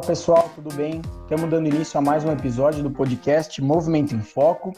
Fala pessoal, tudo bem? Estamos dando início a mais um episódio do podcast Movimento em Foco.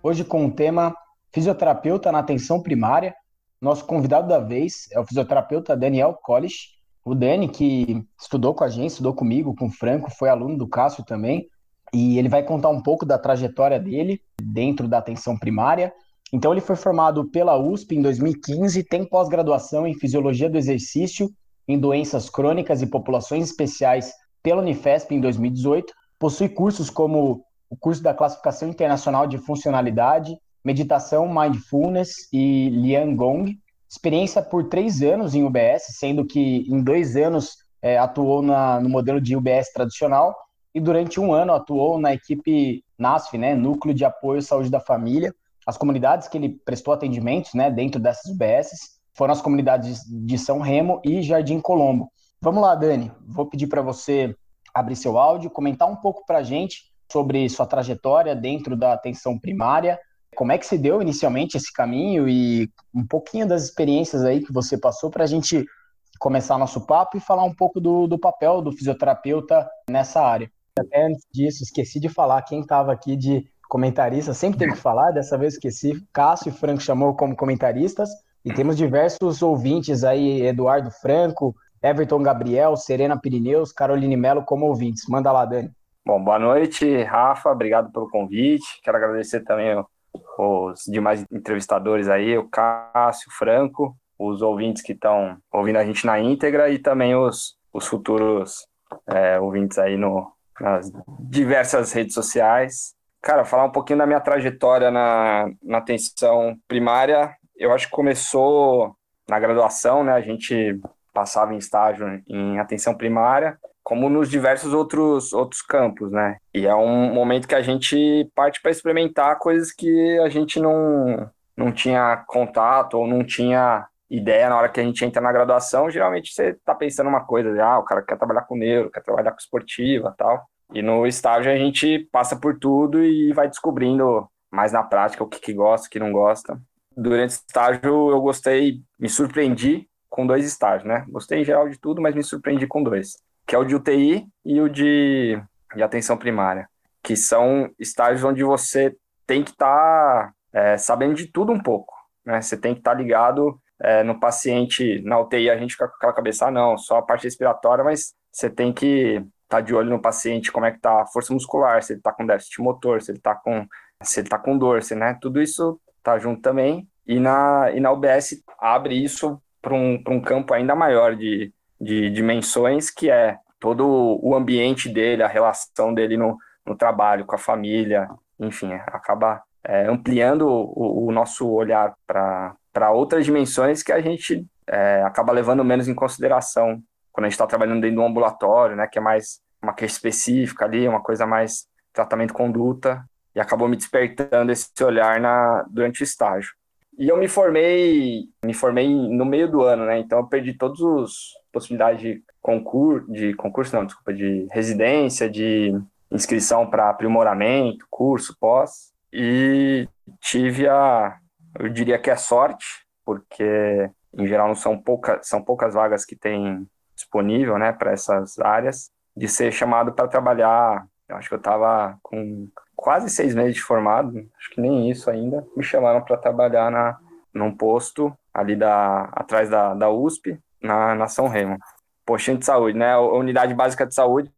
Hoje com o tema Fisioterapeuta na Atenção Primária. Nosso convidado da vez é o fisioterapeuta Daniel Collish. O Dani, que estudou com a gente, estudou comigo, com o Franco, foi aluno do Cássio também. E ele vai contar um pouco da trajetória dele dentro da atenção primária. Então, ele foi formado pela USP em 2015, tem pós-graduação em Fisiologia do Exercício em doenças crônicas e populações especiais pela Unifesp em 2018. Possui cursos como o curso da Classificação Internacional de Funcionalidade, Meditação Mindfulness e Lian Gong. Experiência por três anos em UBS, sendo que em dois anos é, atuou na, no modelo de UBS tradicional e durante um ano atuou na equipe NASF, né, Núcleo de Apoio à Saúde da Família. As comunidades que ele prestou atendimentos né, dentro dessas UBSs foram as comunidades de São Remo e Jardim Colombo. Vamos lá, Dani. Vou pedir para você abrir seu áudio, comentar um pouco para a gente sobre sua trajetória dentro da atenção primária, como é que se deu inicialmente esse caminho e um pouquinho das experiências aí que você passou para a gente começar nosso papo e falar um pouco do, do papel do fisioterapeuta nessa área. Até antes disso, esqueci de falar quem estava aqui de comentarista, sempre tem que falar, dessa vez esqueci. Cássio e Franco chamou como comentaristas. E temos diversos ouvintes aí, Eduardo Franco, Everton Gabriel, Serena Pirineus, Caroline Melo como ouvintes. Manda lá, Dani. Bom, boa noite, Rafa. Obrigado pelo convite. Quero agradecer também os demais entrevistadores aí, o Cássio, Franco, os ouvintes que estão ouvindo a gente na íntegra e também os, os futuros é, ouvintes aí no, nas diversas redes sociais. Cara, falar um pouquinho da minha trajetória na, na atenção primária eu acho que começou na graduação, né? A gente passava em estágio em atenção primária, como nos diversos outros, outros campos, né? E é um momento que a gente parte para experimentar coisas que a gente não, não tinha contato ou não tinha ideia na hora que a gente entra na graduação. Geralmente você está pensando uma coisa, ah, o cara quer trabalhar com neuro, quer trabalhar com esportiva tal. E no estágio a gente passa por tudo e vai descobrindo mais na prática o que, que gosta, o que não gosta durante o estágio eu gostei, me surpreendi com dois estágios, né? Gostei em geral de tudo, mas me surpreendi com dois, que é o de UTI e o de, de atenção primária, que são estágios onde você tem que estar tá, é, sabendo de tudo um pouco, né? Você tem que estar tá ligado é, no paciente, na UTI a gente fica com aquela cabeça, ah, não, só a parte respiratória, mas você tem que estar tá de olho no paciente, como é que tá a força muscular, se ele está com déficit motor, se ele está com se ele tá com dor, se, né? Tudo isso tá junto também. E na, e na UBS abre isso para um, um campo ainda maior de, de dimensões, que é todo o ambiente dele, a relação dele no, no trabalho, com a família, enfim, acaba é, ampliando o, o, nosso olhar para outras dimensões que a gente é, acaba levando menos em consideração quando a gente está trabalhando dentro de um ambulatório, né, que é mais uma queixa específica ali, uma coisa mais tratamento conduta, e acabou me despertando esse olhar na, durante o estágio. E eu me formei, me formei no meio do ano, né? Então eu perdi todas as possibilidades de concurso, de concurso não, desculpa, de residência, de inscrição para aprimoramento, curso, pós, e tive a, eu diria que é sorte, porque em geral não são poucas, são poucas vagas que tem disponível, né, para essas áreas, de ser chamado para trabalhar. Eu acho que eu estava com quase seis meses de formado, acho que nem isso ainda, me chamaram para trabalhar na, num posto ali da, atrás da, da USP, na, na São Remo. Postinho de saúde, né? A unidade básica de saúde.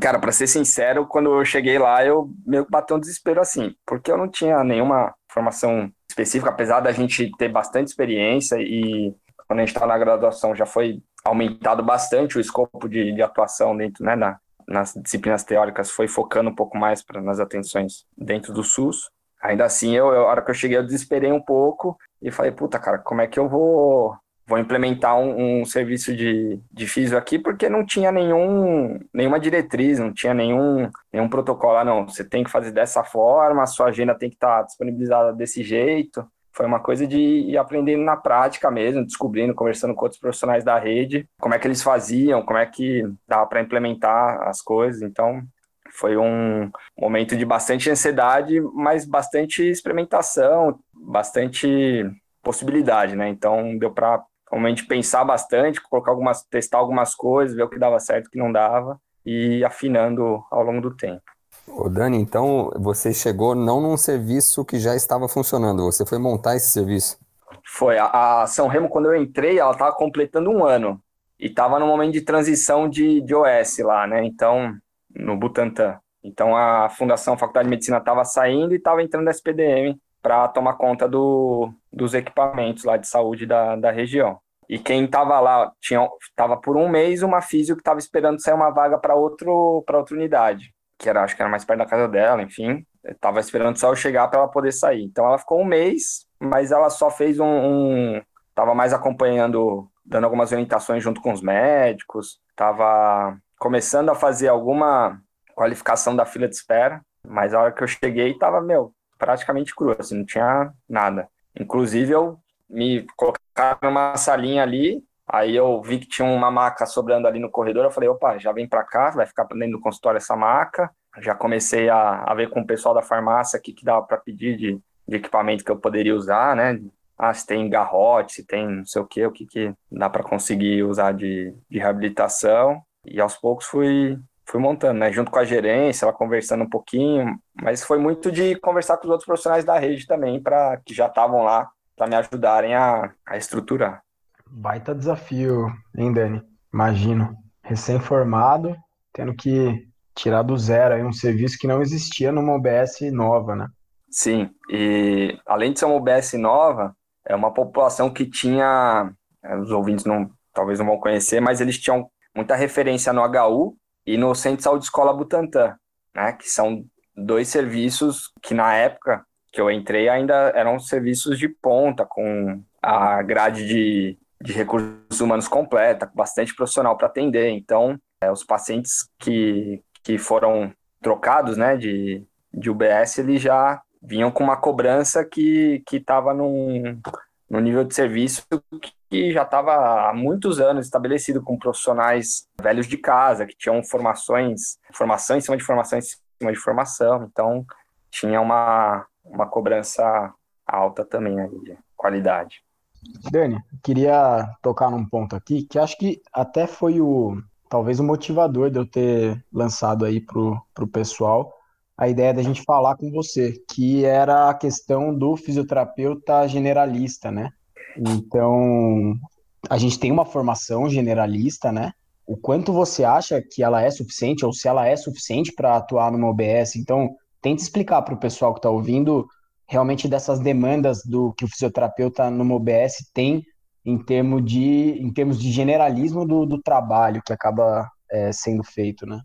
Cara, para ser sincero, quando eu cheguei lá, eu meio que bateu um desespero assim, porque eu não tinha nenhuma formação específica, apesar da gente ter bastante experiência e quando a gente está na graduação já foi aumentado bastante o escopo de, de atuação dentro né, da, nas disciplinas teóricas foi focando um pouco mais pra, nas atenções dentro do SUS. Ainda assim, eu, eu, a hora que eu cheguei, eu desesperei um pouco e falei, puta, cara, como é que eu vou, vou implementar um, um serviço de, de físio aqui? Porque não tinha nenhum, nenhuma diretriz, não tinha nenhum, nenhum protocolo. Ah, não, você tem que fazer dessa forma, a sua agenda tem que estar disponibilizada desse jeito foi uma coisa de ir aprendendo na prática mesmo, descobrindo, conversando com outros profissionais da rede, como é que eles faziam, como é que dava para implementar as coisas. Então, foi um momento de bastante ansiedade, mas bastante experimentação, bastante possibilidade, né? Então, deu para realmente pensar bastante, colocar algumas, testar algumas coisas, ver o que dava certo, o que não dava. e afinando ao longo do tempo. Ô Dani, então você chegou não num serviço que já estava funcionando, você foi montar esse serviço? Foi. A, a São Remo, quando eu entrei, ela estava completando um ano e estava no momento de transição de, de OS lá, né? Então, no Butantan. Então a Fundação Faculdade de Medicina estava saindo e estava entrando na SPDM para tomar conta do, dos equipamentos lá de saúde da, da região. E quem estava lá tinha estava por um mês uma física que estava esperando sair uma vaga para outro para outra unidade, que era acho que era mais perto da casa dela, enfim, estava esperando só eu chegar para ela poder sair. Então ela ficou um mês, mas ela só fez um, um tava mais acompanhando, dando algumas orientações junto com os médicos, estava começando a fazer alguma qualificação da fila de espera, mas a hora que eu cheguei estava meu praticamente cru, assim, não tinha nada. Inclusive eu me colocaram numa salinha ali, aí eu vi que tinha uma maca sobrando ali no corredor, eu falei, opa, já vem para cá, vai ficar dentro do consultório essa maca. Já comecei a, a ver com o pessoal da farmácia o que, que dava para pedir de, de equipamento que eu poderia usar, né? Ah, se tem garrote, se tem não sei o que, o que, que dá para conseguir usar de, de reabilitação. E aos poucos fui, fui montando, né? Junto com a gerência, ela conversando um pouquinho, mas foi muito de conversar com os outros profissionais da rede também, para que já estavam lá para me ajudarem a, a estruturar. Baita desafio, hein, Dani? Imagino. Recém-formado, tendo que tirar do zero aí um serviço que não existia numa OBS nova, né? Sim, e além de ser uma OBS nova, é uma população que tinha, é, os ouvintes não, talvez não vão conhecer, mas eles tinham muita referência no HU e no Centro de Saúde Escola Butantan, né, que são dois serviços que na época que eu entrei ainda eram serviços de ponta, com a grade de, de recursos humanos completa, bastante profissional para atender. Então, é, os pacientes que, que foram trocados né, de, de UBS, eles já vinham com uma cobrança que estava num, num nível de serviço que já estava há muitos anos estabelecido com profissionais velhos de casa, que tinham formações, formação em cima de formação em cima de formação. Então, tinha uma, uma cobrança alta também aí de qualidade. Dani, queria tocar num ponto aqui que acho que até foi o talvez o motivador de eu ter lançado aí pro, pro pessoal a ideia da gente falar com você, que era a questão do fisioterapeuta generalista, né? Então, a gente tem uma formação generalista, né? O quanto você acha que ela é suficiente ou se ela é suficiente para atuar numa OBS? Então, tente explicar para o pessoal que está ouvindo realmente dessas demandas do que o fisioterapeuta no OBS tem em termos de, em termos de generalismo do, do trabalho que acaba é, sendo feito, né?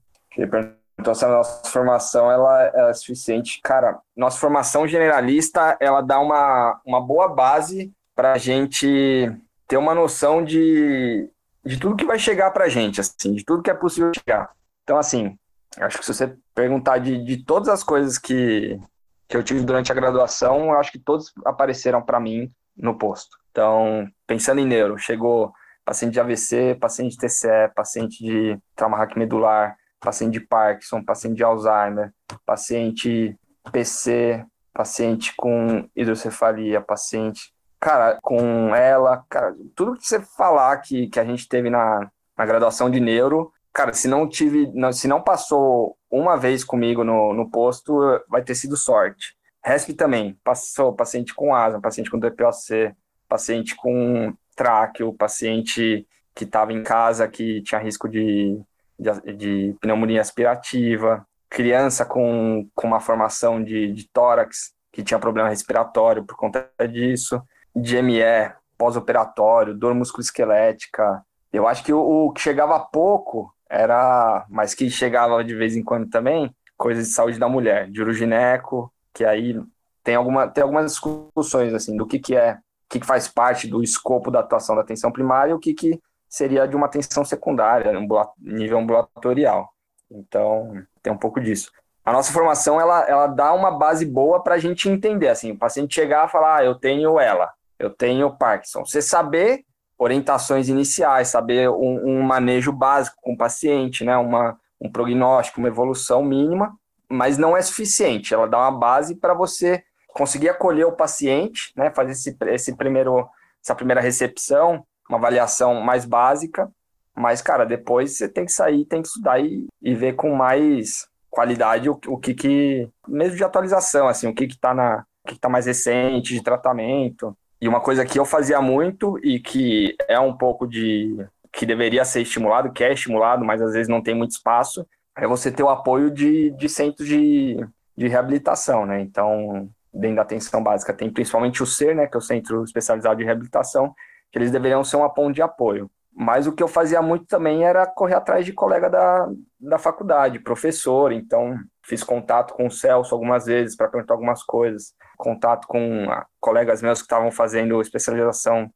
Então, se a nossa formação ela, ela, é suficiente, cara, nossa formação generalista ela dá uma, uma boa base para a gente ter uma noção de, de tudo que vai chegar para a gente, assim, de tudo que é possível chegar. Então, assim, Acho que se você perguntar de, de todas as coisas que, que eu tive durante a graduação, acho que todos apareceram para mim no posto. Então, pensando em neuro, chegou paciente de AVC, paciente de TCE, paciente de trauma raquimedular, paciente de Parkinson, paciente de Alzheimer, paciente PC, paciente com hidrocefalia, paciente, cara, com ela, cara, tudo que você falar que, que a gente teve na, na graduação de neuro, cara, se não tive, não, se não passou uma vez comigo no, no posto, vai ter sido sorte. RESP também, passou paciente com asma, paciente com DPOC, paciente com tráqueo, paciente que estava em casa que tinha risco de, de, de, pneumonia aspirativa, criança com, com uma formação de, de tórax que tinha problema respiratório por conta disso, DME, pós-operatório, dor musculoesquelética. Eu acho que o, o que chegava pouco era, mas que chegava de vez em quando também, coisas de saúde da mulher, de urogineco, que aí tem, alguma, tem algumas discussões assim do que, que é, o que, que faz parte do escopo da atuação da atenção primária e o que, que seria de uma atenção secundária, nível ambulatorial. Então, tem um pouco disso. A nossa formação, ela, ela dá uma base boa para a gente entender, assim, o paciente chegar e falar, ah, eu tenho ela, eu tenho Parkinson. Você saber orientações iniciais, saber um, um, manejo básico com o paciente, né? Uma, um prognóstico, uma evolução mínima, mas não é suficiente. Ela dá uma base para você conseguir acolher o paciente, né? Fazer esse, esse primeiro, essa primeira recepção, uma avaliação mais básica, Mas, cara, depois você tem que sair, tem que estudar e, e ver com mais qualidade o, o que que, mesmo de atualização, assim, o que que tá na, que, que tá mais recente de tratamento. E uma coisa que eu fazia muito e que é um pouco de, que deveria ser estimulado, que é estimulado, mas às vezes não tem muito espaço, é você ter o apoio de, de centros de, de reabilitação, né? Então, dentro da atenção básica, tem principalmente o SER, né, que é o Centro Especializado de Reabilitação, que eles deveriam ser uma ponte de apoio. Mas o que eu fazia muito também era correr atrás de colega da, da faculdade, professor. Então, fiz contato com o Celso algumas vezes para perguntar algumas coisas. Contato com colegas meus que estavam fazendo especialização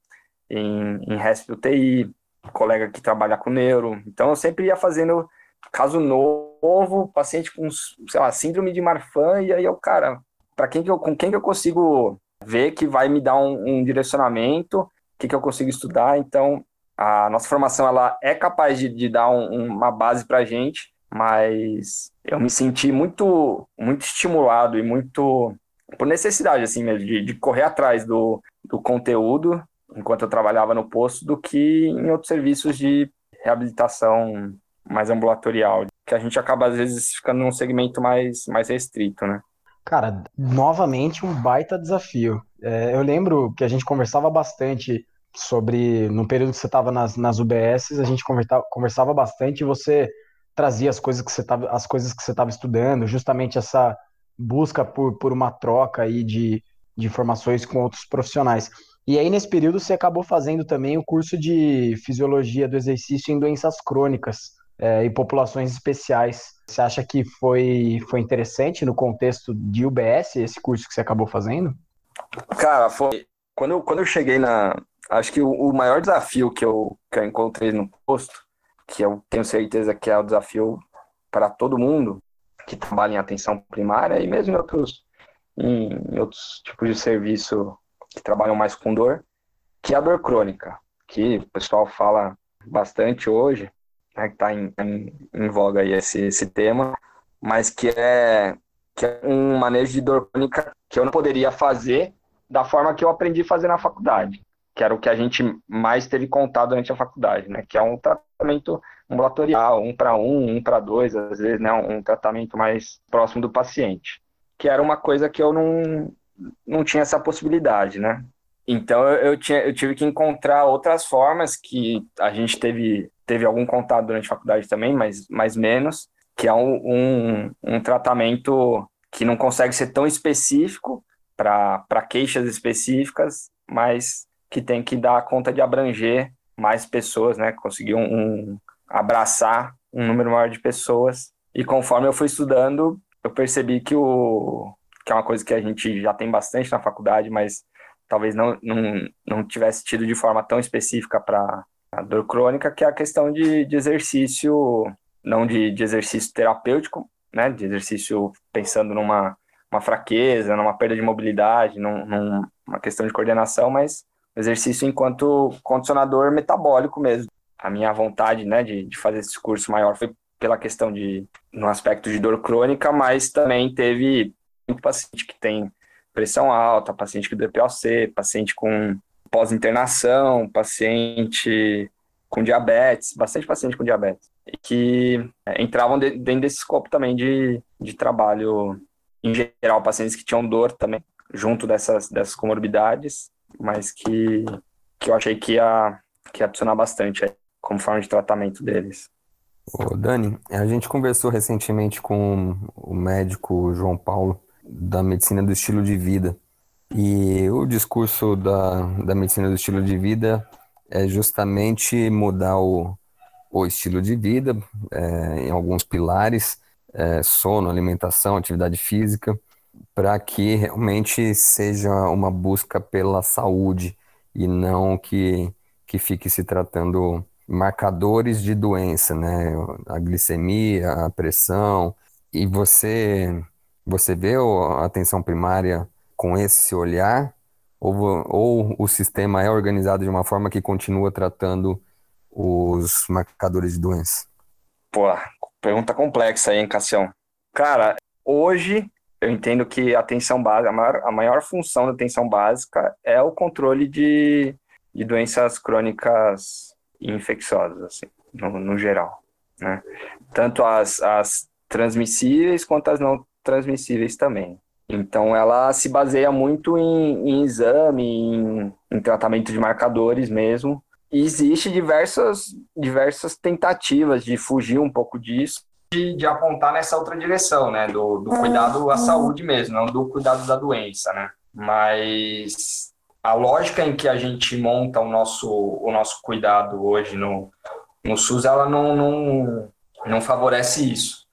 em, em RESP UTI, colega que trabalha com neuro. Então, eu sempre ia fazendo caso novo, paciente com, sei lá, síndrome de Marfan, e aí eu, cara, para quem que eu, com quem que eu consigo ver que vai me dar um, um direcionamento, o que, que eu consigo estudar. Então, a nossa formação ela é capaz de, de dar um, uma base para a gente, mas eu me senti muito, muito estimulado e muito por necessidade, assim mesmo, de, de correr atrás do, do conteúdo enquanto eu trabalhava no posto do que em outros serviços de reabilitação mais ambulatorial, que a gente acaba às vezes ficando num segmento mais, mais restrito, né? Cara, novamente um baita desafio. É, eu lembro que a gente conversava bastante sobre, no período que você estava nas, nas UBSs, a gente conversava, conversava bastante e você trazia as coisas que você estava as coisas que você estava estudando, justamente essa busca por, por uma troca aí de, de informações com outros profissionais. E aí, nesse período, você acabou fazendo também o curso de Fisiologia do Exercício em Doenças Crônicas é, e Populações Especiais. Você acha que foi, foi interessante no contexto de UBS esse curso que você acabou fazendo? Cara, foi. Quando eu, quando eu cheguei na. Acho que o, o maior desafio que eu, que eu encontrei no posto, que eu tenho certeza que é o desafio para todo mundo que trabalha em atenção primária e mesmo em outros, em, outros tipos de serviço que trabalham mais com dor, que é a dor crônica, que o pessoal fala bastante hoje, né, que está em, em, em, voga aí esse, esse tema, mas que é, que é um manejo de dor crônica que eu não poderia fazer da forma que eu aprendi a fazer na faculdade, que era o que a gente mais teve contato durante a faculdade, né, que é um tratamento ambulatorial, um para um, um para dois, às vezes, né, um tratamento mais próximo do paciente, que era uma coisa que eu não, não tinha essa possibilidade, né? Então eu, tinha, eu tive que encontrar outras formas que a gente teve, teve algum contato durante a faculdade também, mas, mas menos, que é um, um, um tratamento que não consegue ser tão específico para queixas específicas, mas que tem que dar conta de abranger mais pessoas, né? Conseguir um, um abraçar um número maior de pessoas. E conforme eu fui estudando, eu percebi que o, que é uma coisa que a gente já tem bastante na faculdade, mas talvez não, não, não tivesse tido de forma tão específica para a dor crônica, que é a questão de, de exercício, não de, de exercício terapêutico, né, de exercício pensando numa uma fraqueza, numa perda de mobilidade, num, numa questão de coordenação, mas exercício enquanto condicionador metabólico mesmo. A minha vontade, né, de, de fazer esse curso maior foi pela questão de, no aspecto de dor crônica, mas também teve muito paciente que tem pressão alta, paciente com DPOC, paciente com pós-internação, paciente com diabetes, bastante paciente com diabetes, que é, entravam dentro desse escopo também de, de trabalho, em geral, pacientes que tinham dor também, junto dessas, dessas comorbidades, mas que, que eu achei que ia, que ia adicionar bastante aí, como forma de tratamento deles. Ô Dani, a gente conversou recentemente com o médico João Paulo, da medicina do estilo de vida. E o discurso da, da medicina do estilo de vida é justamente mudar o, o estilo de vida é, em alguns pilares, é, sono, alimentação, atividade física, para que realmente seja uma busca pela saúde e não que, que fique se tratando marcadores de doença, né? A glicemia, a pressão. E você você vê a atenção primária com esse olhar? Ou, ou o sistema é organizado de uma forma que continua tratando os marcadores de doença? Pô, pergunta complexa aí, hein, Cassião? Cara, hoje eu entendo que a atenção básica, a maior, a maior função da atenção básica é o controle de, de doenças crônicas infecciosas, assim. no, no geral, né? Tanto as, as transmissíveis quanto as não transmissíveis também. Então, ela se baseia muito em, em exame, em, em, tratamento de marcadores mesmo. E existe diversas, diversas tentativas de fugir um pouco disso, de, de apontar nessa outra direção, né? Do, do cuidado à saúde mesmo, não do cuidado da doença, né? Mas a lógica em que a gente monta o nosso, o nosso cuidado hoje no, no SUS, ela não, não, não favorece isso.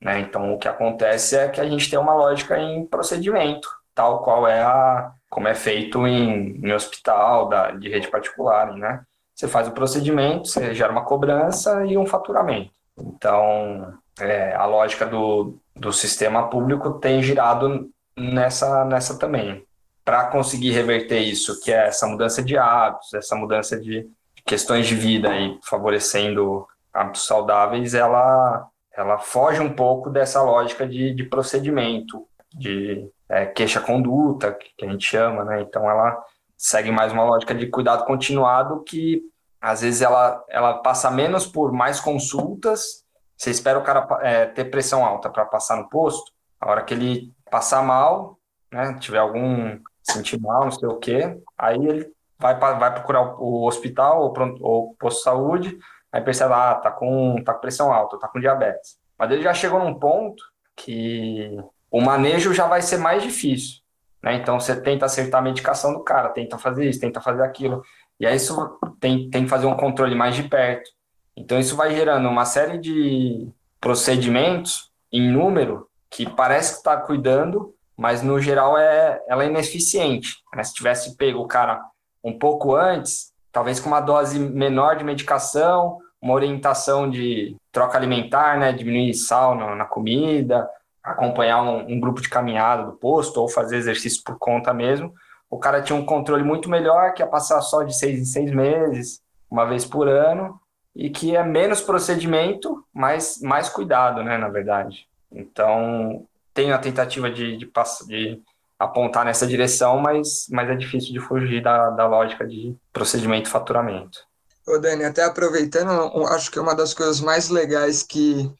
Né? Então, o que acontece é que a gente tem uma lógica em procedimento, tal qual é a como é feito em, em hospital da, de rede particular, né? Você faz o procedimento, você gera uma cobrança e um faturamento. Então, é, a lógica do, do sistema público tem girado nessa, nessa também. Para conseguir reverter isso, que é essa mudança de hábitos, essa mudança de questões de vida e favorecendo hábitos saudáveis, ela ela foge um pouco dessa lógica de, de procedimento, de é, queixa-conduta, que a gente chama, né? Então ela segue mais uma lógica de cuidado continuado que às vezes ela, ela passa menos por mais consultas. Você espera o cara é, ter pressão alta para passar no posto, a hora que ele passar mal, né? Tiver algum sentir mal, não sei o quê, aí ele vai, vai procurar o hospital ou, pronto, ou posto de saúde Aí percebe, ah, tá com, tá com pressão alta, tá com diabetes. Mas ele já chegou num ponto que o manejo já vai ser mais difícil. Né? Então você tenta acertar a medicação do cara, tenta fazer isso, tenta fazer aquilo. E aí isso tem, tem que fazer um controle mais de perto. Então isso vai gerando uma série de procedimentos em número que parece que está cuidando, mas no geral é, ela é ineficiente. Né? Se tivesse pego o cara um pouco antes, talvez com uma dose menor de medicação, uma orientação de troca alimentar, né, diminuir sal na, na comida, acompanhar um, um, grupo de caminhada do posto ou fazer exercício por conta mesmo. O cara tinha um controle muito melhor, que ia passar só de seis em seis meses, uma vez por ano, e que é menos procedimento, mas mais cuidado, né, na verdade. Então, tem a tentativa de, de, de apontar nessa direção, mas, mas é difícil de fugir da, da lógica de procedimento e faturamento. Ô Dani, até aproveitando, acho que uma das coisas mais legais que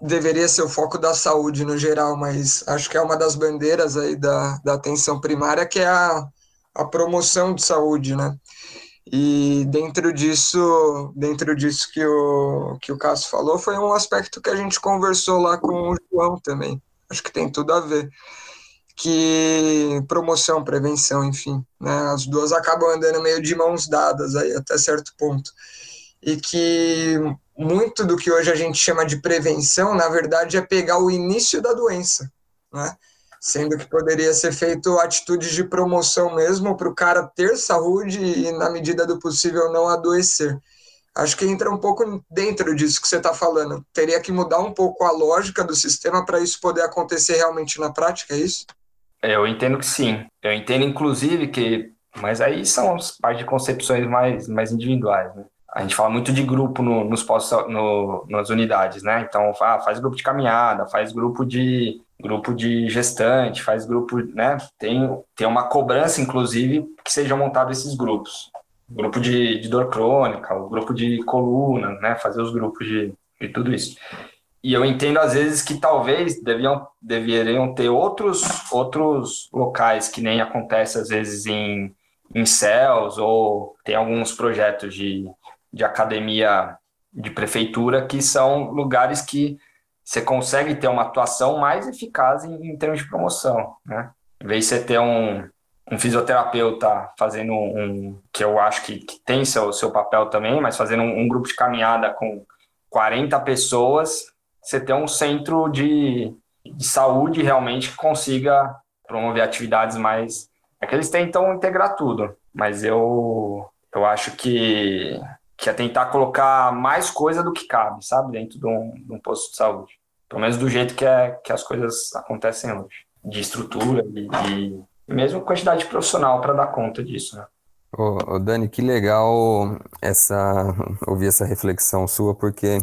deveria ser o foco da saúde no geral, mas acho que é uma das bandeiras aí da, da atenção primária, que é a, a promoção de saúde, né? E dentro disso, dentro disso que o, que o Cássio falou, foi um aspecto que a gente conversou lá com o João também. Acho que tem tudo a ver que promoção, prevenção, enfim, né? As duas acabam andando meio de mãos dadas aí até certo ponto. E que muito do que hoje a gente chama de prevenção, na verdade, é pegar o início da doença, né? Sendo que poderia ser feito atitudes de promoção mesmo para o cara ter saúde e, na medida do possível, não adoecer. Acho que entra um pouco dentro disso que você está falando. Teria que mudar um pouco a lógica do sistema para isso poder acontecer realmente na prática, é isso? Eu entendo que sim. Eu entendo, inclusive, que. Mas aí são as partes de concepções mais, mais individuais, né? A gente fala muito de grupo no, nos postos, no, nas unidades, né? Então, faz grupo de caminhada, faz grupo de grupo de gestante, faz grupo, né? Tem, tem uma cobrança, inclusive, que sejam montados esses grupos. Grupo de, de dor crônica, o grupo de coluna, né? Fazer os grupos de, de tudo isso. E eu entendo às vezes que talvez deviam, deveriam ter outros, outros locais que nem acontece às vezes em, em CELS ou tem alguns projetos de, de academia de prefeitura que são lugares que você consegue ter uma atuação mais eficaz em, em termos de promoção, né? Em vez de você ter um, um fisioterapeuta fazendo um, que eu acho que, que tem seu, seu papel também, mas fazendo um, um grupo de caminhada com 40 pessoas, você ter um centro de, de saúde realmente que consiga promover atividades mais. É que eles tentam integrar tudo, mas eu, eu acho que, que é tentar colocar mais coisa do que cabe, sabe, dentro de um, de um posto de saúde. Pelo menos do jeito que, é, que as coisas acontecem hoje. De estrutura e, mesmo quantidade profissional para dar conta disso, né? Ô, Dani, que legal essa ouvir essa reflexão sua, porque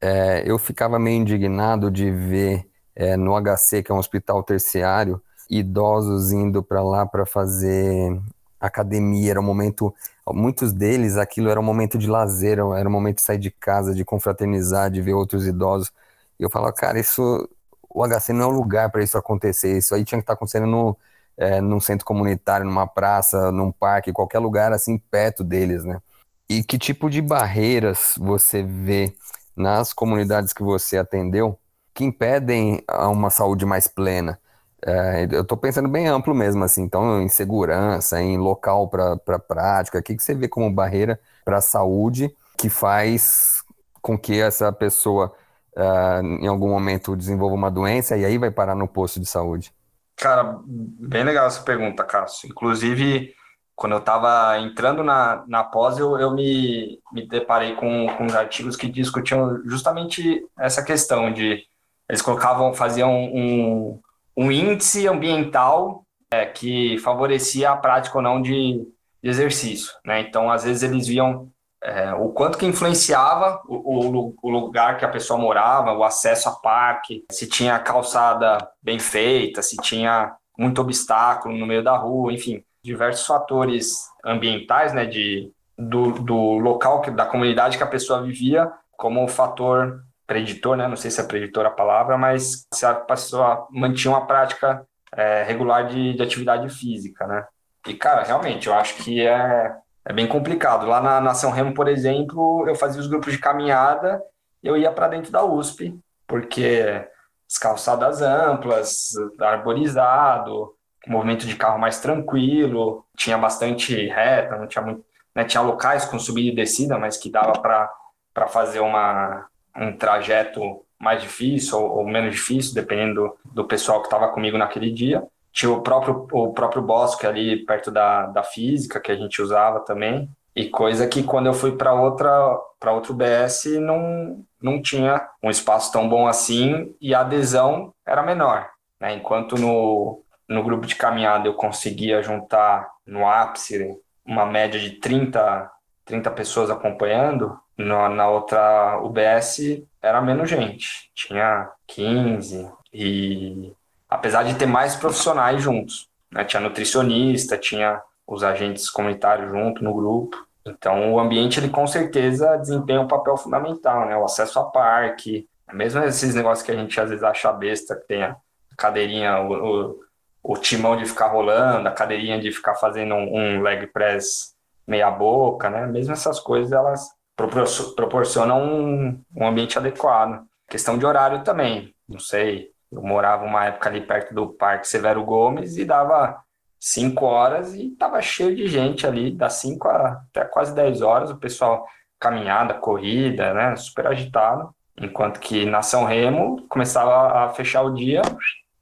é, eu ficava meio indignado de ver é, no HC, que é um hospital terciário, idosos indo para lá para fazer academia, era um momento, muitos deles, aquilo era um momento de lazer, era um momento de sair de casa, de confraternizar, de ver outros idosos. E eu falava, cara, isso, o HC não é um lugar para isso acontecer, isso aí tinha que estar tá acontecendo no, é, num centro comunitário, numa praça, num parque, qualquer lugar assim perto deles, né? E que tipo de barreiras você vê nas comunidades que você atendeu que impedem uma saúde mais plena? É, eu estou pensando bem amplo mesmo, assim, então em segurança, em local para pra prática, o que, que você vê como barreira para a saúde que faz com que essa pessoa uh, em algum momento desenvolva uma doença e aí vai parar no posto de saúde? Cara, bem legal essa pergunta, Cássio. Inclusive, quando eu estava entrando na, na pós, eu, eu me, me deparei com, com artigos que discutiam justamente essa questão de eles colocavam, faziam um, um índice ambiental é, que favorecia a prática ou não de, de exercício. Né? Então, às vezes, eles viam é, o quanto que influenciava o, o, o, lugar que a pessoa morava, o acesso a parque, se tinha calçada bem feita, se tinha muito obstáculo no meio da rua, enfim, diversos fatores ambientais, né, de, do, do local, que, da comunidade que a pessoa vivia, como um fator preditor, né? Não sei se é preditor a palavra, mas se a pessoa mantinha uma prática é, regular de, de, atividade física, né? E, cara, realmente, eu acho que é, é bem complicado. Lá na, na São Remo, por exemplo, eu fazia os grupos de caminhada, eu ia para dentro da USP, porque as calçadas amplas, arborizado, movimento de carro mais tranquilo, tinha bastante reta, não tinha muito, né, tinha locais com subida e descida, mas que dava para fazer uma, um trajeto mais difícil ou, ou menos difícil, dependendo do, pessoal que estava comigo naquele dia. Tinha o próprio, o próprio bosque ali perto da, da física, que a gente usava também. E coisa que quando eu fui para outra para outro BS não, não tinha um espaço tão bom assim e a adesão era menor. Né? Enquanto no, no grupo de caminhada eu conseguia juntar no ápice uma média de 30, 30 pessoas acompanhando, no, na outra UBS era menos gente, tinha 15 e apesar de ter mais profissionais juntos, né? tinha nutricionista, tinha os agentes comunitários junto no grupo. Então o ambiente ele com certeza desempenha um papel fundamental, né? O acesso a parque, mesmo esses negócios que a gente às vezes acha besta, que tem a cadeirinha, o, o, o timão de ficar rolando, a cadeirinha de ficar fazendo um, um leg press meia boca, né? Mesmo essas coisas elas proporciona um, um ambiente adequado. Questão de horário também, não sei, eu morava uma época ali perto do Parque Severo Gomes e dava 5 horas e tava cheio de gente ali, das 5 até quase 10 horas, o pessoal caminhada, corrida, né, super agitado, enquanto que na São Remo começava a fechar o dia,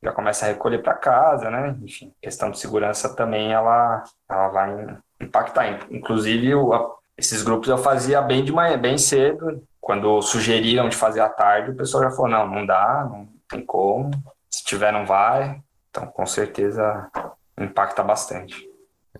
já começa a recolher para casa, né, enfim, questão de segurança também ela, ela vai impactar, inclusive o, esses grupos eu fazia bem de manhã, bem cedo. Quando sugeriram de fazer à tarde, o pessoal já falou: não, não dá, não tem como. Se tiver, não vai. Então, com certeza, impacta bastante.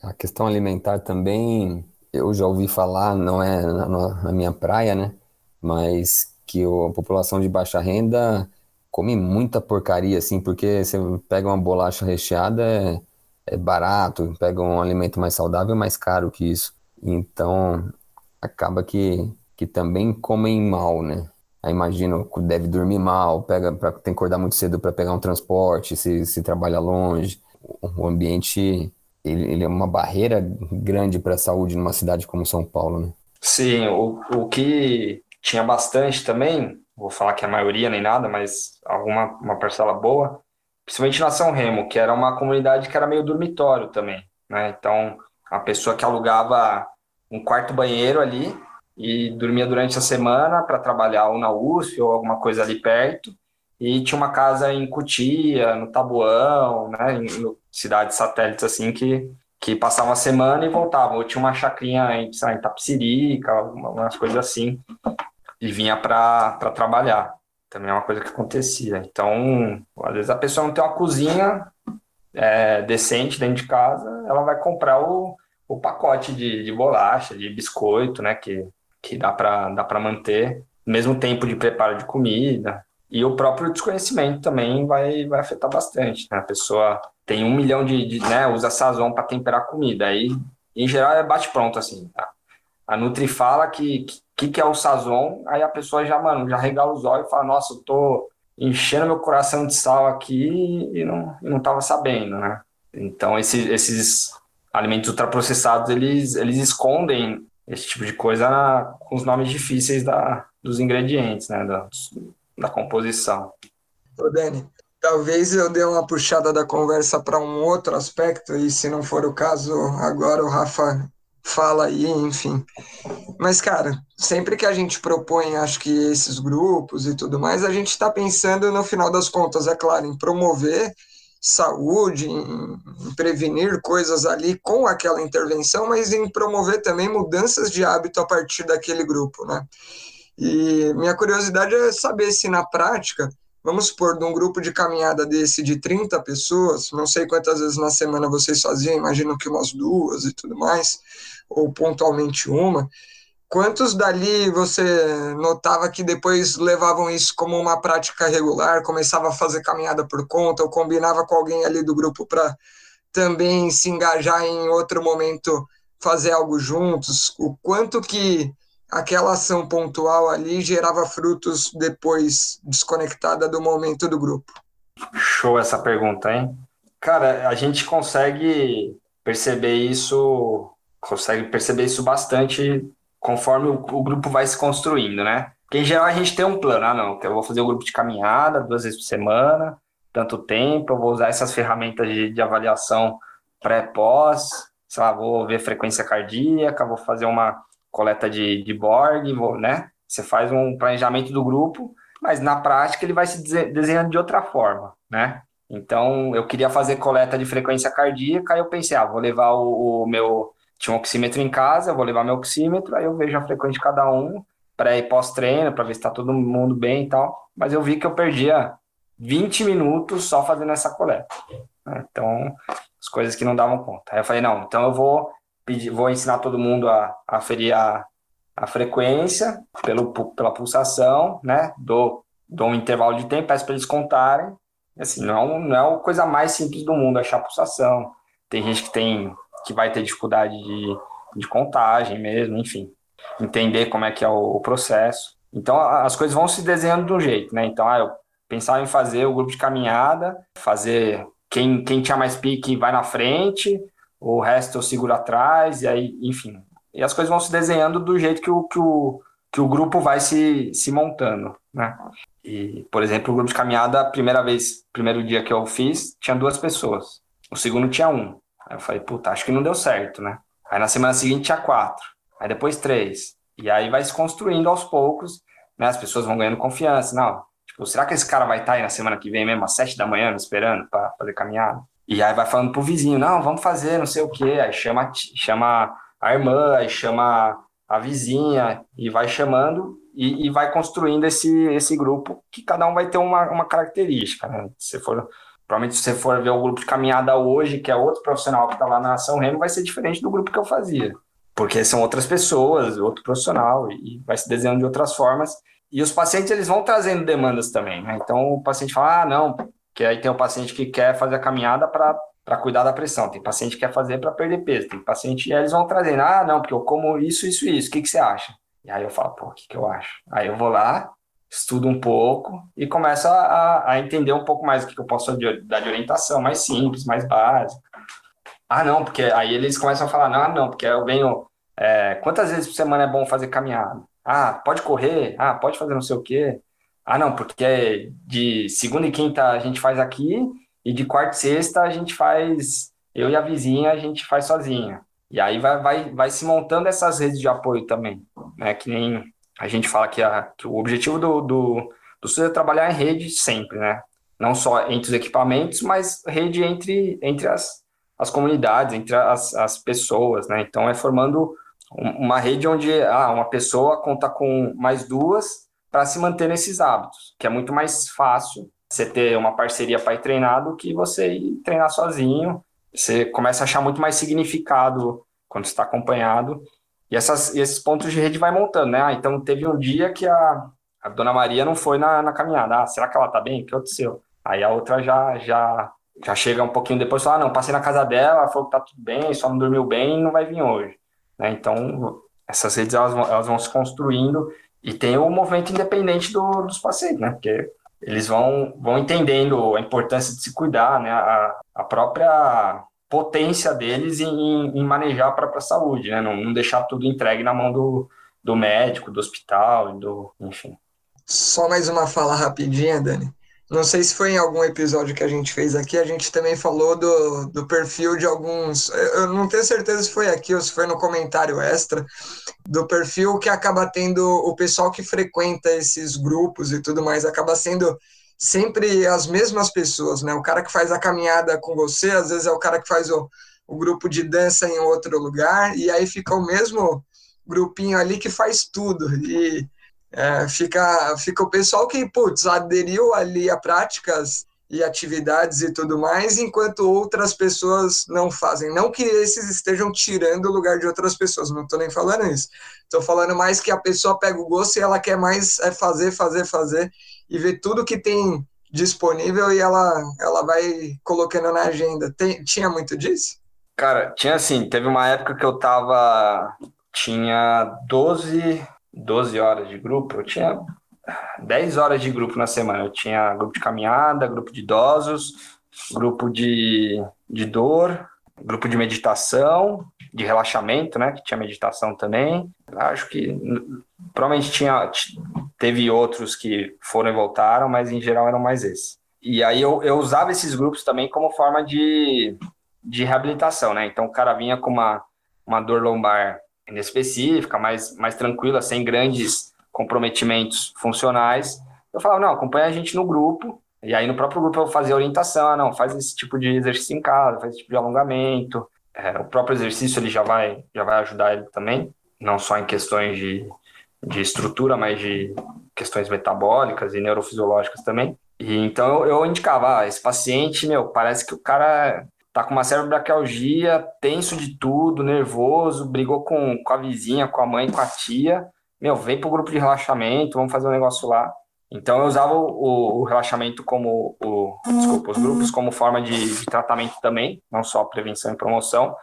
A questão alimentar também, eu já ouvi falar, não é na, na minha praia, né? Mas que a população de baixa renda come muita porcaria, assim, porque você pega uma bolacha recheada, é, é barato, pega um alimento mais saudável, é mais caro que isso. Então, acaba que, que também comem mal, né? Aí imagino, deve dormir mal, pega pra, tem que acordar muito cedo para pegar um transporte, se, se trabalha longe. O ambiente, ele, ele é uma barreira grande para a saúde numa cidade como São Paulo, né? Sim, o, o que tinha bastante também, vou falar que a maioria nem nada, mas alguma uma parcela boa, principalmente na São Remo, que era uma comunidade que era meio dormitório também, né? Então, a pessoa que alugava um quarto banheiro ali e dormia durante a semana para trabalhar ou na USP ou alguma coisa ali perto. E tinha uma casa em Cutia, no Tabuão, né, em, cidades satélites assim que que passava uma semana e voltava. Ou tinha uma chacrinha em, sei lá, em Tapsirica, umas coisas assim, e vinha para trabalhar. Também é uma coisa que acontecia. Então, às vezes a pessoa não tem uma cozinha é, decente dentro de casa, ela vai comprar o, o pacote de, de bolacha, de biscoito, né, que, que dá para dá para manter, mesmo tempo de preparo de comida. E o próprio desconhecimento também vai, vai afetar bastante. Né? A pessoa tem um milhão de, de né, usa sazon para temperar comida, aí em geral é bate-pronto, assim. Tá? A Nutri fala que, que que é o Sazon, aí a pessoa já, mano, já regala os olhos e fala, nossa, eu tô enchendo meu coração de sal aqui e não, e não tava sabendo, né? Então, esse, esses alimentos ultraprocessados, eles, eles escondem esse tipo de coisa na, com os nomes difíceis da, dos ingredientes, né? Da, da composição. Ô, Dani, talvez eu dê uma puxada da conversa para um outro aspecto, e se não for o caso, agora o Rafa fala aí, enfim. Mas, cara, sempre que a gente propõe, acho que esses grupos e tudo mais, a gente está pensando, no final das contas, é claro, em promover saúde, em prevenir coisas ali com aquela intervenção, mas em promover também mudanças de hábito a partir daquele grupo, né? E minha curiosidade é saber se na prática, vamos supor, de um grupo de caminhada desse de 30 pessoas, não sei quantas vezes na semana vocês faziam, imagino que umas duas e tudo mais, ou pontualmente uma, quantos dali você notava que depois levavam isso como uma prática regular, começava a fazer caminhada por conta, ou combinava com alguém ali do grupo para também se engajar em outro momento, fazer algo juntos? O quanto que aquela ação pontual ali gerava frutos depois desconectada do momento do grupo? Show essa pergunta, hein? Cara, a gente consegue perceber isso consegue perceber isso bastante conforme o, o, grupo vai se construindo, né? Porque em geral a gente tem um plano, ah não, eu vou fazer o grupo de caminhada duas vezes por semana, tanto tempo, eu vou usar essas ferramentas de, de avaliação pré-pós, sei lá, vou ver frequência cardíaca, vou fazer uma coleta de, de Borg, vou, né? Você faz um planejamento do grupo, mas na prática ele vai se desenhando de outra forma, né? Então, eu queria fazer coleta de frequência cardíaca, aí eu pensei, ah, vou levar o, o meu tinha um oxímetro em casa, eu vou levar meu oxímetro, aí eu vejo a frequência de cada um, pré e pós-treino, para ver se está todo mundo bem e tal. Mas eu vi que eu perdia 20 minutos só fazendo essa coleta. Né? Então, as coisas que não davam conta. Aí eu falei, não, então eu vou pedir, vou ensinar todo mundo a, a ferir a, a frequência pelo, pela pulsação, né? Dou, dou um intervalo de tempo, peço para eles contarem. Assim, não, não é a coisa mais simples do mundo achar pulsação. Tem gente que tem que vai ter dificuldade de, de contagem mesmo, enfim, entender como é que é o, o processo. Então as coisas vão se desenhando de um jeito, né? Então ah, eu pensava em fazer o grupo de caminhada, fazer quem, quem tinha mais pique vai na frente, o resto eu seguro atrás, e aí, enfim. E as coisas vão se desenhando do jeito que o, que o, que o grupo vai se, se montando, né? E, por exemplo, o grupo de caminhada, a primeira vez, primeiro dia que eu fiz, tinha duas pessoas. O segundo tinha um. Aí eu falei, puta, acho que não deu certo, né? Aí na semana seguinte tinha quatro, aí depois três. E aí vai se construindo aos poucos, né? As pessoas vão ganhando confiança. Não, tipo, será que esse cara vai estar tá aí na semana que vem mesmo, às sete da manhã, me esperando para fazer caminhada? E aí vai falando pro vizinho, não, vamos fazer, não sei o quê. Aí chama, chama a irmã, aí chama a vizinha, e vai chamando e, e vai construindo esse, esse grupo, que cada um vai ter uma, uma característica, né? Se for Provavelmente, se você for ver o grupo de caminhada hoje, que é outro profissional que está lá na Ação Remo, vai ser diferente do grupo que eu fazia. Porque são outras pessoas, outro profissional, e vai se desenhando de outras formas. E os pacientes, eles vão trazendo demandas também. Né? Então, o paciente fala, ah, não, que aí tem o paciente que quer fazer a caminhada para cuidar da pressão, tem paciente que quer fazer para perder peso, tem paciente, e aí eles vão trazendo, ah, não, porque eu como isso, isso isso, o que, que você acha? E aí eu falo, pô, o que, que eu acho? Aí eu vou lá, estudo um pouco e começo a, a entender um pouco mais o que, eu posso dar de orientação, mais simples, mais básico. Ah, não, porque aí eles começam a falar, não, não, porque eu venho. É, quantas vezes por semana é bom fazer caminhada? Ah, pode correr? Ah, pode fazer não sei o quê? Ah, não, porque de segunda e quinta a gente faz aqui e de quarta e sexta a gente faz, eu e a vizinha a gente faz sozinha. E aí vai, vai, vai se montando essas redes de apoio também, né? Que nem a gente fala que, a, que o objetivo do, do, do SUS é trabalhar em rede sempre, né? Não só entre os equipamentos, mas rede entre, entre as, as comunidades, entre as, as pessoas, né? Então, é formando uma rede onde ah, uma pessoa conta com mais duas para se manter nesses hábitos, que é muito mais fácil você ter uma parceria para ir treinar do que você ir treinar sozinho. Você começa a achar muito mais significado quando está acompanhado e, essas, e esses pontos de rede vai montando, né? Ah, então teve um dia que a, a dona Maria não foi na, na caminhada. Ah, será que ela tá bem? O que aconteceu? Aí a outra já, já já chega um pouquinho depois e fala, ah, não, passei na casa dela, falou que tá tudo bem, só não dormiu bem, não vai vir hoje. Né? Então, essas redes elas vão, elas vão se construindo e tem o movimento independente do, dos pacientes, né? Porque eles vão, vão entendendo a importância de se cuidar, né? A, a própria potência deles em, em manejar a própria saúde, né? Não, não deixar tudo entregue na mão do, do médico, do hospital, do, enfim. Só mais uma fala rapidinha, Dani. Não sei se foi em algum episódio que a gente fez aqui, a gente também falou do, do perfil de alguns. Eu não tenho certeza se foi aqui ou se foi no comentário extra, do perfil que acaba tendo o pessoal que frequenta esses grupos e tudo mais, acaba sendo sempre as mesmas pessoas, né? O cara que faz a caminhada com você, às vezes é o cara que faz o, o grupo de dança em outro lugar, e aí fica o mesmo grupinho ali que faz tudo. E é, fica, fica o pessoal que, putz, aderiu ali a práticas e atividades e tudo mais, enquanto outras pessoas não fazem. Não que esses estejam tirando o lugar de outras pessoas, não estou nem falando isso. Estou falando mais que a pessoa pega o gosto e ela quer mais é fazer, fazer, fazer, e ver tudo que tem disponível e ela, ela vai colocando na agenda. Tem, tinha muito disso? Cara, tinha assim, teve uma época que eu tava. Tinha 12, 12 horas de grupo, eu tinha 10 horas de grupo na semana. Eu tinha grupo de caminhada, grupo de idosos, grupo de, de dor, grupo de meditação, de relaxamento, né? Que tinha meditação também. Acho que provavelmente tinha, teve outros que foram e voltaram, mas em geral eram mais esses. E aí eu, eu usava esses grupos também como forma de, de reabilitação, né? Então o cara vinha com uma, uma dor lombar específica, mais, mais tranquila, sem grandes comprometimentos funcionais. Eu falava, não, acompanha a gente no grupo, e aí no próprio grupo eu fazia orientação, ah, não, faz esse tipo de exercício em casa, faz esse tipo de alongamento. É, o próprio exercício ele já vai, já vai ajudar ele também, não só em questões de, de estrutura, mas de questões metabólicas e neurofisiológicas também. E então eu, eu indicava, ah, esse paciente, meu, parece que o cara tá com uma cerebrobraquialgia, tenso de tudo, nervoso, brigou com, com a vizinha, com a mãe, com a tia. Meu, vem pro grupo de relaxamento, vamos fazer um negócio lá. Então eu usava o, o relaxamento como o, desculpa, os grupos como forma de, de, tratamento também, não só prevenção e promoção,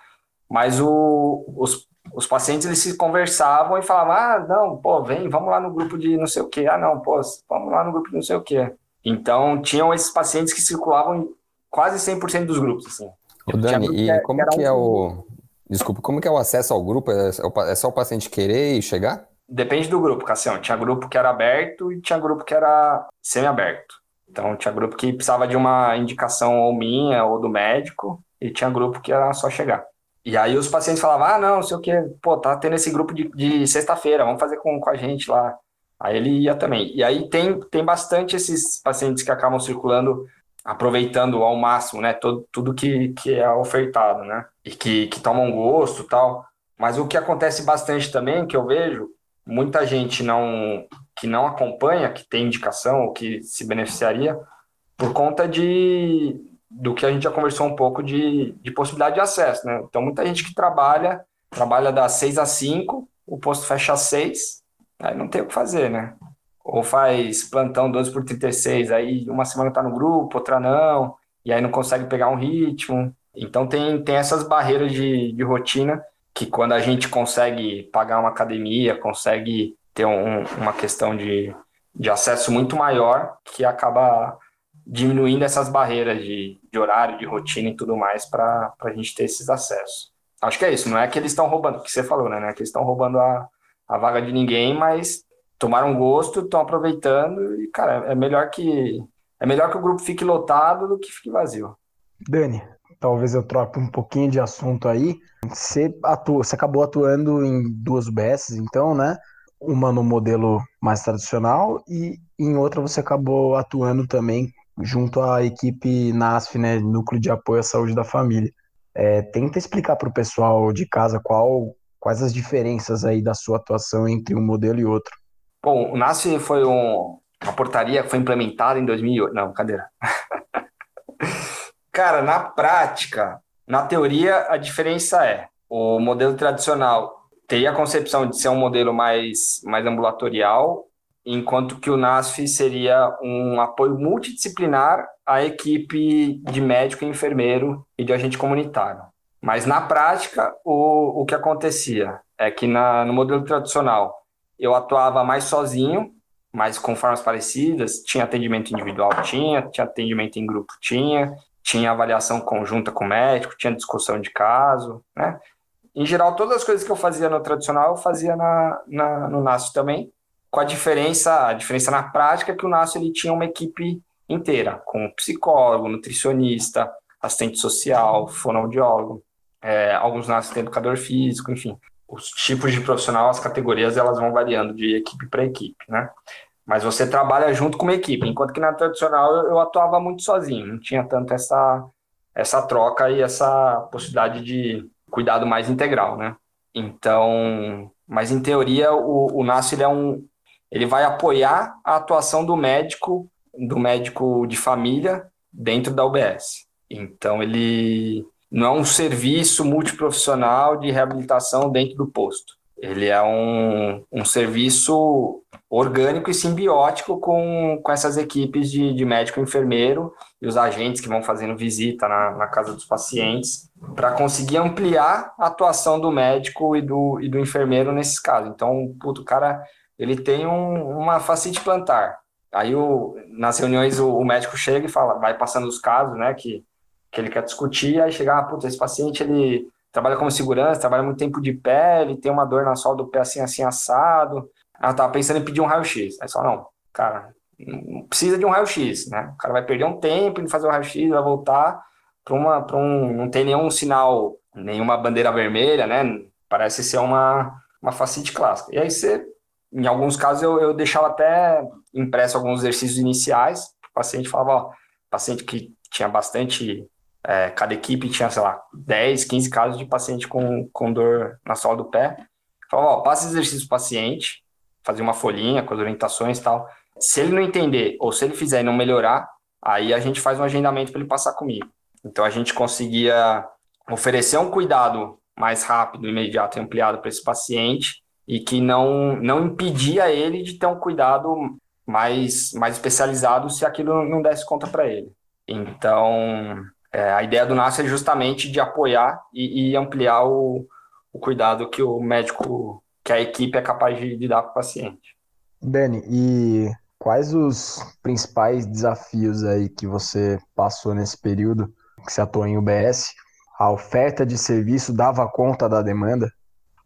mas o, os, os pacientes eles se conversavam e falavam: "Ah, não, pô, vem, vamos lá no grupo de não sei o quê. Ah, não, pô, vamos lá no grupo de não sei o quê". Então tinham esses pacientes que circulavam em quase 100% dos grupos, assim. Ô, Dani, e que como que, é o. Desculpa, como que é o acesso ao grupo? É, é, é só o paciente querer e chegar? Depende do grupo, Cassião. Tinha grupo que era aberto e tinha grupo que era semi-aberto. Então, tinha grupo que precisava de uma indicação ou minha ou do médico, e tinha grupo que era só chegar. E aí os pacientes falavam, ah, não, sei o que, pô, tá tendo esse grupo de, de sexta-feira, vamos fazer com, com a gente lá. Aí ele ia também. E aí tem, tem bastante esses pacientes que acabam circulando aproveitando ao máximo, né, todo, tudo que, que é ofertado, né, e que, que tomam gosto tal. Mas o que acontece bastante também, que eu vejo, muita gente não que não acompanha, que tem indicação ou que se beneficiaria, por conta de do que a gente já conversou um pouco de, de possibilidade de acesso, né? Então, muita gente que trabalha, trabalha das 6 às 5, o posto fecha às 6, aí não tem o que fazer, né? ou faz plantão 12 por 36, aí uma semana tá no grupo, outra não, e aí não consegue pegar um ritmo. Então tem, tem essas barreiras de, de rotina que quando a gente consegue pagar uma academia, consegue ter um, uma questão de, de acesso muito maior, que acaba diminuindo essas barreiras de, de horário, de rotina e tudo mais para a gente ter esses acessos. Acho que é isso, não é que eles estão roubando, o que você falou, né? Não é que eles estão roubando a, a vaga de ninguém, mas tomaram gosto, estão aproveitando e, cara, é melhor que é melhor que o grupo fique lotado do que fique vazio. Dani, talvez eu troque um pouquinho de assunto aí. Você atua, você acabou atuando em duas UBSs, então, né? Uma no modelo mais tradicional e em outra você acabou atuando também junto à equipe NASF, né, Núcleo de Apoio à Saúde da Família. É, tenta explicar para o pessoal de casa qual, quais as diferenças aí da sua atuação entre um modelo e outro. Bom, o NASF foi um, uma portaria que foi implementada em 2008. Não, cadeira. Cara, na prática, na teoria, a diferença é o modelo tradicional teria a concepção de ser um modelo mais, mais ambulatorial, enquanto que o NASF seria um apoio multidisciplinar à equipe de médico e enfermeiro e de agente comunitário. Mas na prática, o, o que acontecia é que na, no modelo tradicional eu atuava mais sozinho, mas com formas parecidas, tinha atendimento individual, tinha, tinha atendimento em grupo, tinha, tinha avaliação conjunta com o médico, tinha discussão de caso, né? Em geral, todas as coisas que eu fazia no tradicional, eu fazia na, na no NASO também, com a diferença, a diferença na prática é que o NASO ele tinha uma equipe inteira, com psicólogo, nutricionista, assistente social, fonoaudiólogo, é, alguns NASO têm educador físico, enfim. Os tipos de profissional, as categorias, elas vão variando de equipe para equipe, né? Mas você trabalha junto com uma equipe, enquanto que na tradicional eu, atuava muito sozinho, não tinha tanto essa, essa troca e essa possibilidade de cuidado mais integral, né? Então, mas em teoria o, o ele é um, ele vai apoiar a atuação do médico, do médico de família dentro da UBS. Então ele não é um serviço multiprofissional de reabilitação dentro do posto. Ele é um, um serviço orgânico e simbiótico com, com essas equipes de, de médico e enfermeiro e os agentes que vão fazendo visita na, na casa dos pacientes para conseguir ampliar a atuação do médico e do, e do enfermeiro nesses casos. Então, puto, o cara ele tem um, uma facite plantar. Aí o, nas reuniões o, o, médico chega e fala, vai passando os casos, né, que, que ele quer discutir, aí chega, ah, esse paciente ele trabalha como segurança, trabalha muito tempo de pé, tem uma dor na sola do pé assim, assim, assado. Ela tava pensando em pedir um raio-x. Aí só, não, cara, não precisa de um raio-x, né? O cara vai perder um tempo em fazer o raio-x, vai voltar para uma, para um, não tem nenhum sinal, nenhuma bandeira vermelha, né? Parece ser uma, uma facite clássica. E aí você em alguns casos eu, eu deixava até impresso alguns exercícios iniciais, o paciente falava, ó, paciente que tinha bastante, é, cada equipe tinha, sei lá, 10, 15 casos de paciente com, com dor na sola do pé, falava, ó, passa exercício pro paciente, fazer uma folhinha com as orientações e tal, se ele não entender, ou se ele fizer e não melhorar, aí a gente faz um agendamento para ele passar comigo. Então a gente conseguia oferecer um cuidado mais rápido, imediato e ampliado para esse paciente, e que não, não impedia ele de ter um cuidado mais, mais especializado se aquilo não desse conta para ele. Então, é, a ideia do NASA é justamente de apoiar e, e, ampliar o, o cuidado que o médico, que a equipe é capaz de, de dar para o paciente. Dani, e quais os principais desafios aí que você passou nesse período que você atuou em UBS? A oferta de serviço dava conta da demanda?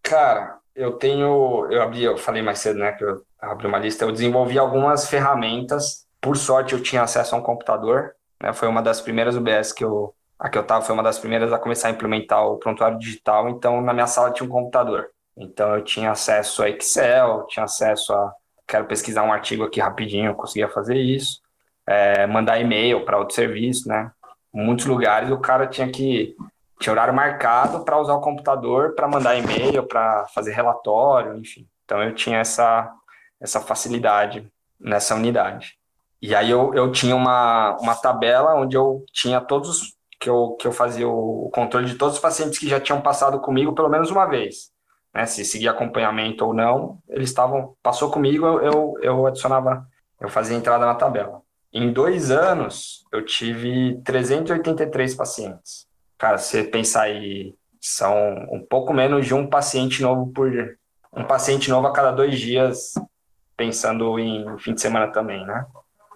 Cara, eu tenho, eu abri, eu falei mais cedo, né, que eu abri uma lista, eu desenvolvi algumas ferramentas. Por sorte, eu tinha acesso a um computador, né? Foi uma das primeiras UBS que eu, a que eu estava foi uma das primeiras a começar a implementar o prontuário digital. Então, na minha sala tinha um computador. Então, eu tinha acesso a Excel, tinha acesso a quero pesquisar um artigo aqui rapidinho, eu conseguia fazer isso. É, mandar e-mail para outro serviço, né? Em muitos lugares o cara tinha que tinha horário marcado para usar o computador para mandar e-mail, para fazer relatório, enfim. Então eu tinha essa, essa facilidade nessa unidade. E aí eu, eu tinha uma, uma tabela onde eu tinha todos que eu, que eu fazia o controle de todos os pacientes que já tinham passado comigo pelo menos uma vez. Né? Se seguia acompanhamento ou não, eles estavam, passou comigo, eu, eu, eu adicionava, eu fazia entrada na tabela. Em dois anos, eu tive 383 pacientes. Cara, se você pensar aí, são um pouco menos de um paciente novo por um paciente novo a cada dois dias, pensando em fim de semana também, né?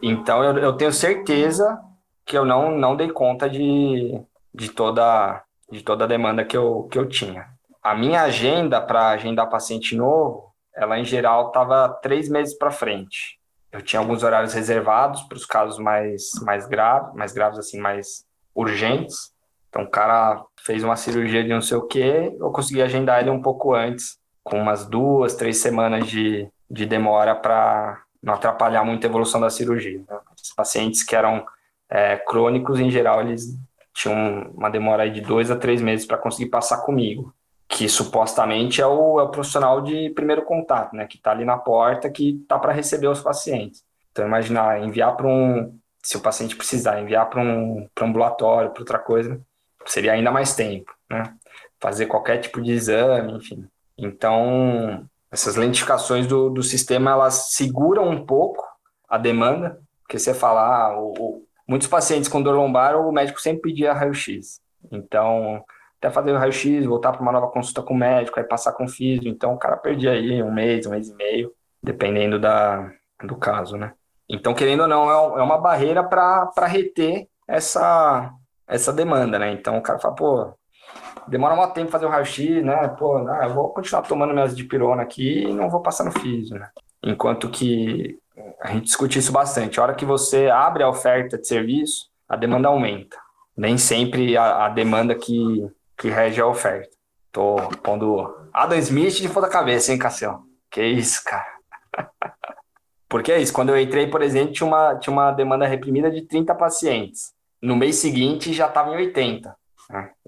Então eu, eu tenho certeza que eu não, não dei conta de, de toda de toda a demanda que eu, que eu tinha. A minha agenda para agendar paciente novo, ela em geral estava três meses para frente. Eu tinha alguns horários reservados para os casos mais, mais graves, mais graves assim, mais urgentes. Então, o cara fez uma cirurgia de não sei o quê, eu consegui agendar ele um pouco antes, com umas duas, três semanas de, de demora para não atrapalhar muito a evolução da cirurgia. Né? Os pacientes que eram é, crônicos, em geral, eles tinham uma demora de dois a três meses para conseguir passar comigo, que supostamente é o, é o profissional de primeiro contato, né? que está ali na porta, que está para receber os pacientes. Então, imaginar, enviar para um, se o paciente precisar, enviar para um, um ambulatório, para outra coisa, seria ainda mais tempo, né? Fazer qualquer tipo de exame, enfim. Então, essas lentificações do, do sistema, elas seguram um pouco a demanda, porque você falar, ah, o, o, muitos pacientes com dor lombar, o médico sempre pedia raio-x. Então, até fazer o raio-x, voltar para uma nova consulta com o médico, aí passar com o físico. Então, o cara perdia aí um mês, um mês e meio, dependendo da, do caso, né? Então, querendo ou não, é, é uma barreira para reter essa, essa demanda, né? Então, o cara fala, pô, demora muito tempo fazer o raio-x, né? Pô, ah, eu vou continuar tomando minhas dipirona aqui e não vou passar no físico, né? Enquanto que a gente discute isso bastante. A hora que você abre a oferta de serviço, a demanda aumenta. Nem sempre a, a demanda que, que rege a oferta. Tô pondo Adam Smith de ponta cabeça, hein, Cassião? Que isso, cara. Porque é isso, quando eu entrei, por exemplo, tinha uma, tinha uma demanda reprimida de 30 pacientes. No mês seguinte já estava em 80.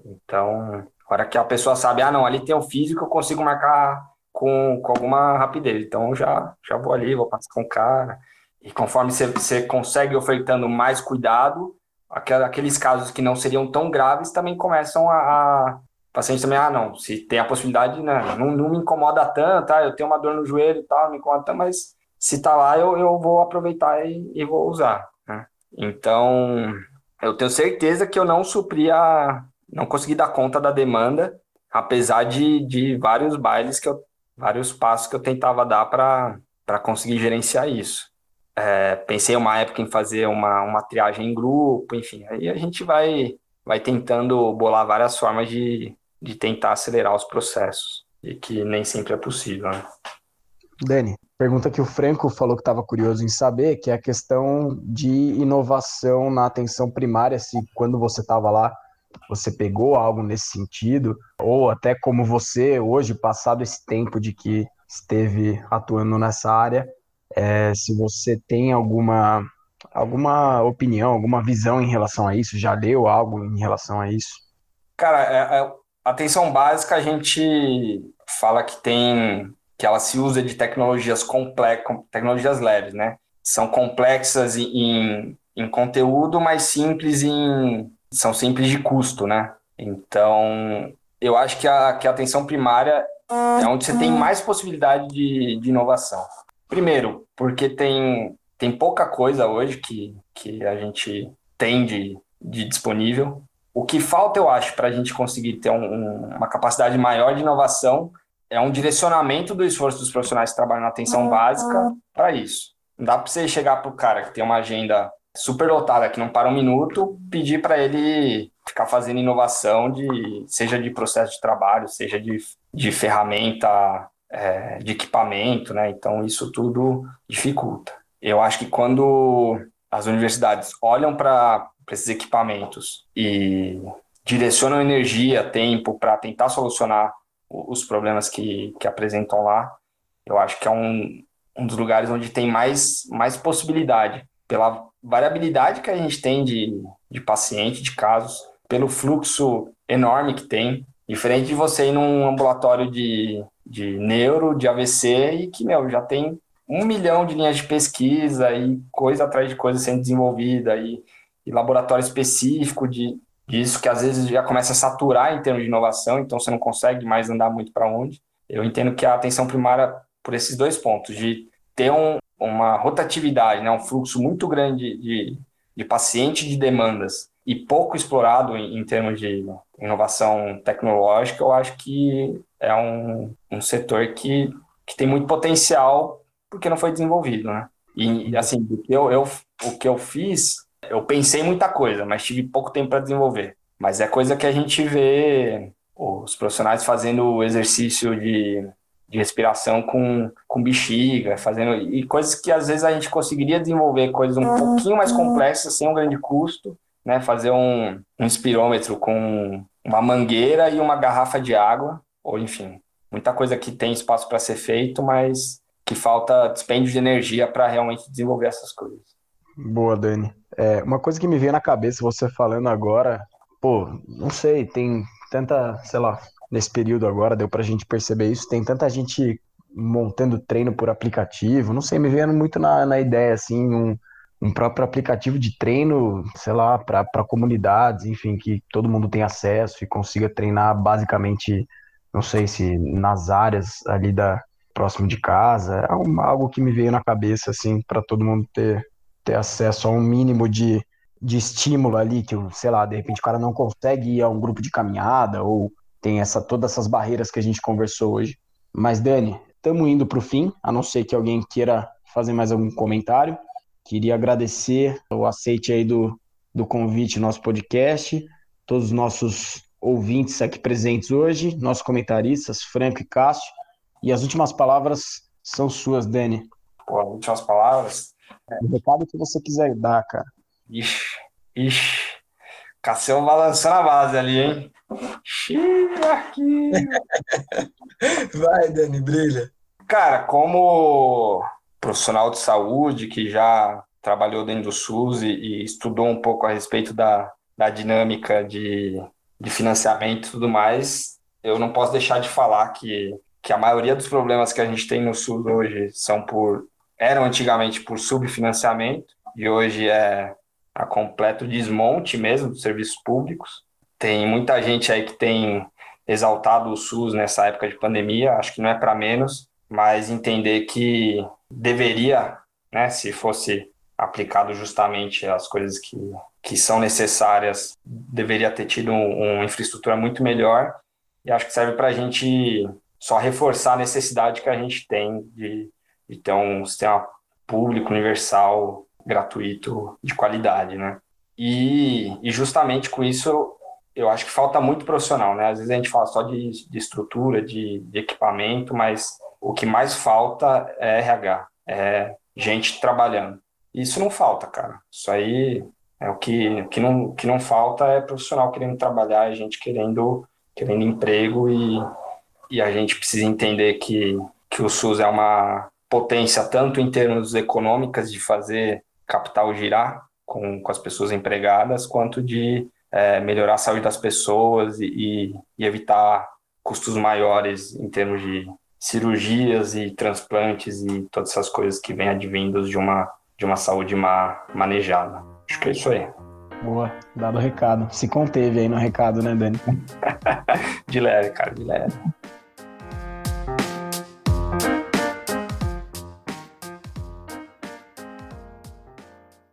Então, a hora que a pessoa sabe, ah, não, ali tem o físico, eu consigo marcar com, com alguma rapidez. Então, já, já vou ali, vou passar com o cara. E conforme você, você consegue ofertando mais cuidado, aqueles casos que não seriam tão graves também começam a, a paciente também, ah, não, se tem a possibilidade, né, não, não me incomoda tanto, tá, eu tenho uma dor no joelho e tal, não me incomoda tanto, mas se tá lá, eu, eu vou aproveitar e, e vou usar, né? Então, eu tenho certeza que eu não supri a, não consegui dar conta da demanda, apesar de, de vários bailes que eu, vários passos que eu tentava dar para conseguir gerenciar isso. É, pensei uma época em fazer uma, uma triagem em grupo, enfim, aí a gente vai, vai tentando bolar várias formas de, de tentar acelerar os processos, e que nem sempre é possível. Né? Dani, pergunta que o Franco falou que estava curioso em saber, que é a questão de inovação na atenção primária, se quando você estava lá você pegou algo nesse sentido, ou até como você, hoje, passado esse tempo de que esteve atuando nessa área, é, se você tem alguma, alguma opinião, alguma visão em relação a isso, já leu algo em relação a isso? Cara, é, é, atenção básica a gente fala que tem que ela se usa de tecnologias complexas, tecnologias leves, né? São complexas em, em conteúdo, mas simples em são simples de custo, né? Então, eu acho que a, que a atenção primária é onde você tem mais possibilidade de, de inovação. Primeiro, porque tem, tem pouca coisa hoje que, que a gente tem de, de disponível. O que falta, eu acho, para a gente conseguir ter um, um, uma capacidade maior de inovação é um direcionamento do esforço dos profissionais que trabalham na atenção básica para isso. Não dá para você chegar para o cara que tem uma agenda super lotada, que não para um minuto, pedir para ele ficar fazendo inovação de seja de processo de trabalho, seja de, de ferramenta, é, de equipamento, né? Então isso tudo dificulta. Eu acho que quando as universidades olham para esses equipamentos e direcionam energia, tempo para tentar solucionar os problemas que, que apresentam lá, eu acho que é um, um dos lugares onde tem mais, mais possibilidade pela variabilidade que a gente tem de, de paciente, de casos, pelo fluxo enorme que tem. Diferente de você ir num ambulatório de, de neuro, de AVC, e que, meu, já tem um milhão de linhas de pesquisa e coisa atrás de coisa sendo desenvolvida e, e laboratório específico de, disso que às vezes já começa a saturar em termos de inovação, então você não consegue mais andar muito para onde. Eu entendo que a atenção primária, por esses dois pontos, de ter um, uma rotatividade, né, um fluxo muito grande de, de paciente de demandas e pouco explorado em, em, termos de inovação tecnológica, eu acho que é um, um setor que, que tem muito potencial porque não foi desenvolvido, né? E, assim, eu, eu, o que eu fiz, eu pensei muita coisa, mas tive pouco tempo para desenvolver. Mas é coisa que a gente vê os profissionais fazendo o exercício de de respiração com, com bexiga, fazendo e coisas que às vezes a gente conseguiria desenvolver coisas um pouquinho mais complexas sem um grande custo, né? Fazer um, um inspirômetro com uma mangueira e uma garrafa de água, ou enfim, muita coisa que tem espaço para ser feito, mas que falta dispêndio de energia para realmente desenvolver essas coisas. Boa, Dani. É, uma coisa que me veio na cabeça você falando agora, pô, não sei, tem tanta, sei lá, nesse período agora, deu pra gente perceber isso. Tem tanta gente montando treino por aplicativo, não sei, me vendo muito na, na ideia, assim, um, um próprio aplicativo de treino, sei lá, para comunidades, enfim, que todo mundo tem acesso e consiga treinar basicamente, não sei se nas áreas ali da próximo de casa. É algo que me veio na cabeça, assim, para todo mundo ter, ter acesso a um mínimo de, de estímulo ali, que, sei lá, de repente o cara não consegue ir a um grupo de caminhada ou tem essa, todas essas barreiras que a gente conversou hoje. Mas, Dani, estamos indo para o fim, a não ser que alguém queira fazer mais algum comentário. Queria agradecer o aceite aí do, do convite no nosso podcast, todos os nossos ouvintes aqui presentes hoje, nossos comentaristas, Franco e Cássio. E as últimas palavras são suas, Dani. Pô, as últimas palavras? O recado que você quiser dar, cara. Ixi, ixi. Cassião balançando a base ali, hein? Aqui. Vai, Dani, brilha. Cara, como profissional de saúde que já trabalhou dentro do SUS e, e estudou um pouco a respeito da, da dinâmica de, de financiamento e tudo mais, eu não posso deixar de falar que, que a maioria dos problemas que a gente tem no SUS hoje são por eram antigamente por subfinanciamento e hoje é a completo desmonte mesmo dos serviços públicos. Tem muita gente aí que tem exaltado o SUS nessa época de pandemia, acho que não é para menos, mas entender que deveria, né, se fosse aplicado justamente as coisas que, que são necessárias, deveria ter tido um, uma infraestrutura muito melhor. E acho que serve para a gente só reforçar a necessidade que a gente tem de, de ter um sistema público, universal, gratuito, de qualidade, né? E, e justamente com isso, eu acho que falta muito profissional, né? Às vezes a gente fala só de, de estrutura, de, de equipamento, mas o que mais falta é RH, é gente trabalhando. Isso não falta, cara. Isso aí é o que, que, não, que não falta é profissional querendo trabalhar, é gente querendo, querendo emprego e, e a gente precisa entender que, que o SUS é uma potência tanto em termos econômicos de fazer capital girar com, com as pessoas empregadas, quanto de é, melhorar a saúde das pessoas e, e evitar custos maiores em termos de cirurgias e transplantes e todas essas coisas que vêm advindos de uma de uma saúde má manejada. Acho que é isso aí. Boa, dado o recado. Se conteve aí no recado, né, Dani? de leve, cara, de leve.